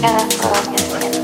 Que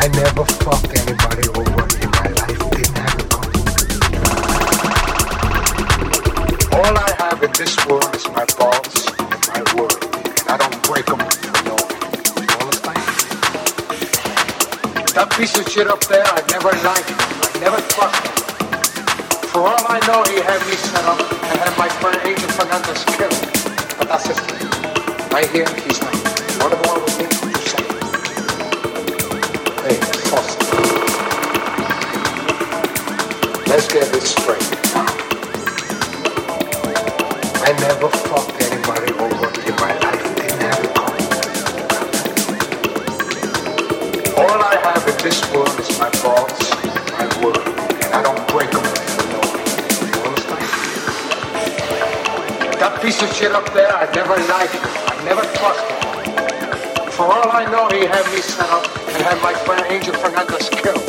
I never fucked anybody over in my life. Didn't have it. All I have in this world is my balls and my word, I don't break them. No, you understand? That piece of shit up there, I've never liked him. I never fucked. For all I know, he had me set up I had my friend Angel Fernandez killed. But that's his thing. Right here, he's my one Alaska this straight. I never fucked anybody over in my life. I didn't have a car. All I have in this world is my thoughts, my word, and I don't break them. You understand? That piece of shit up there, I never liked him. I never trusted him. For all I know, he had me set up and had my friend Angel Fernandez killed.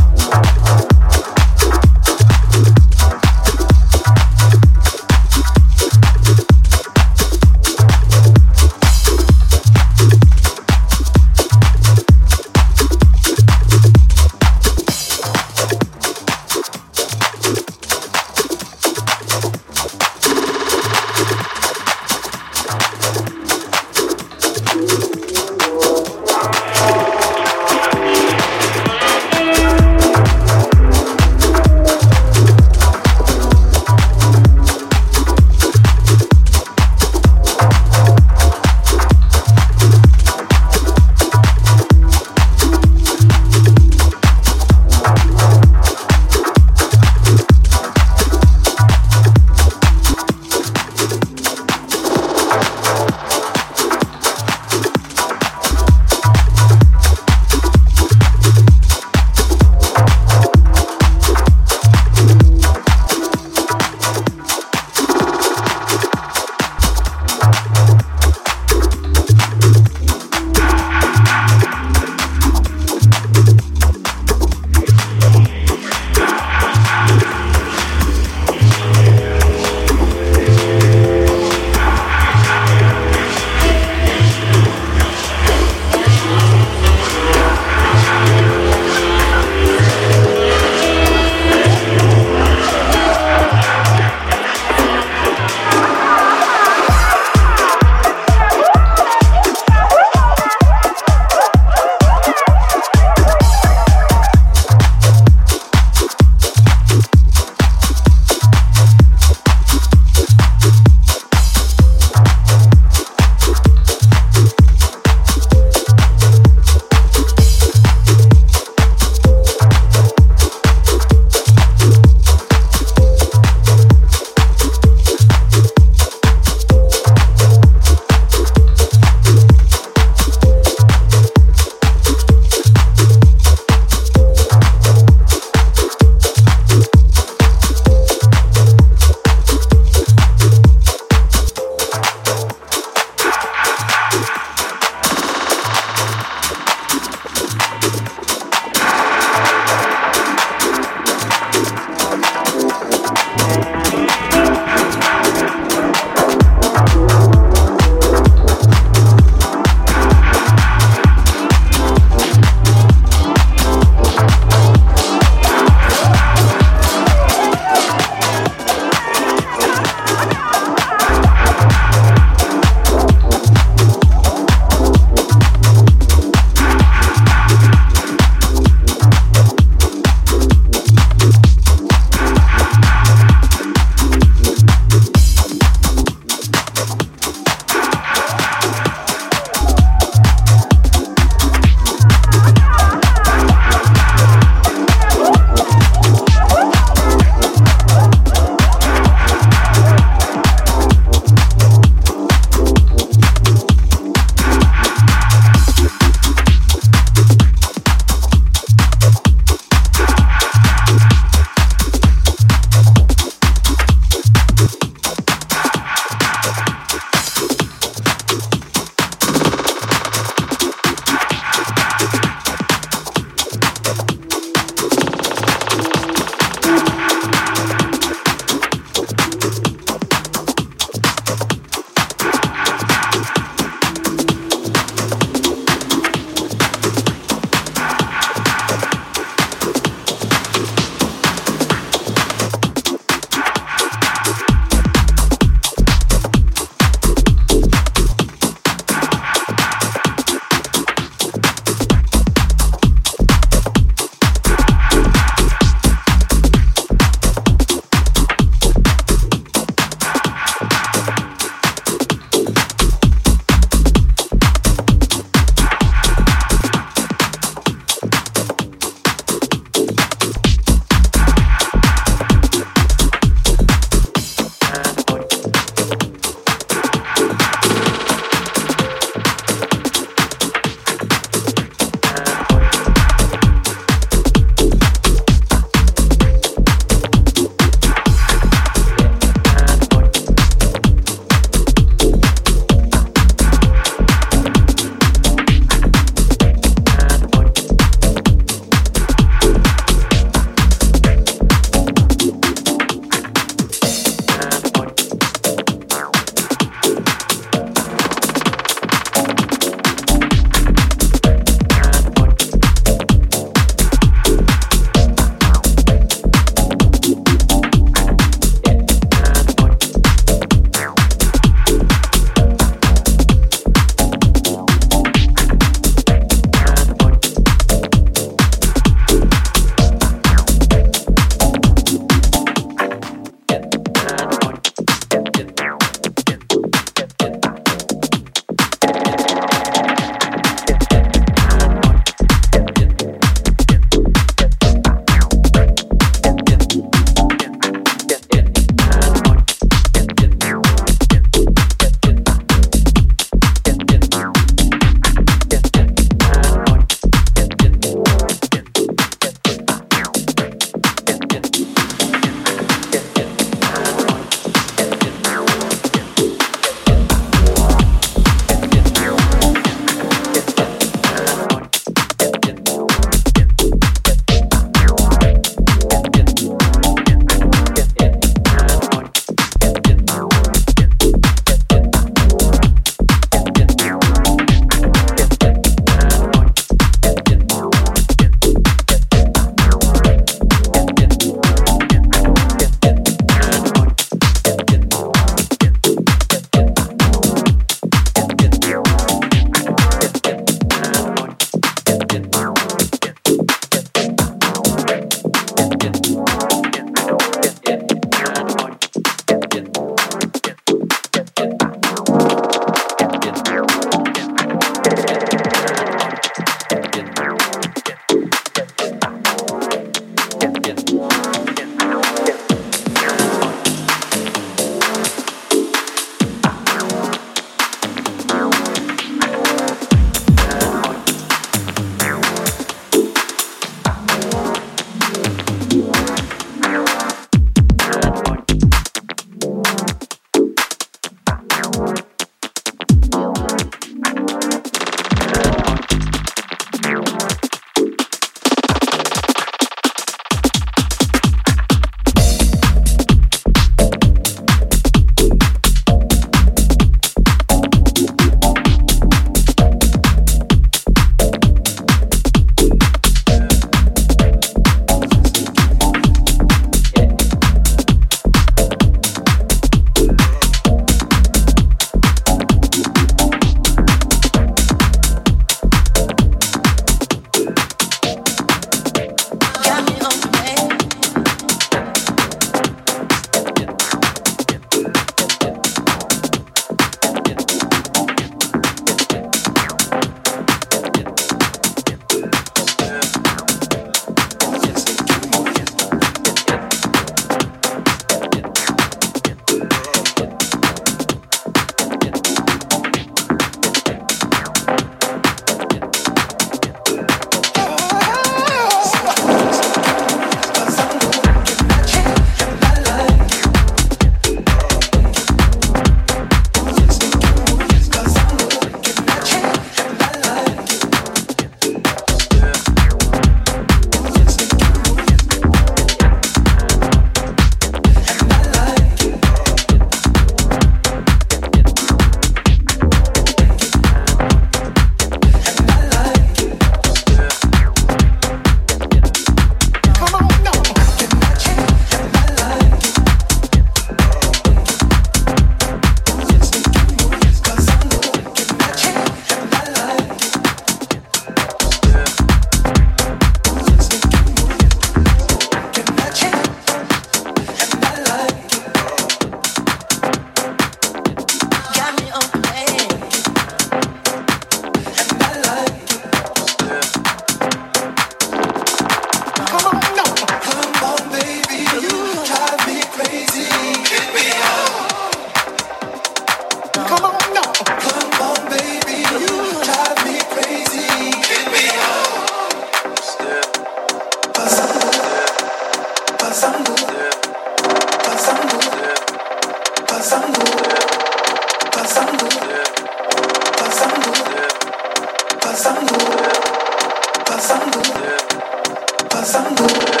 Sống.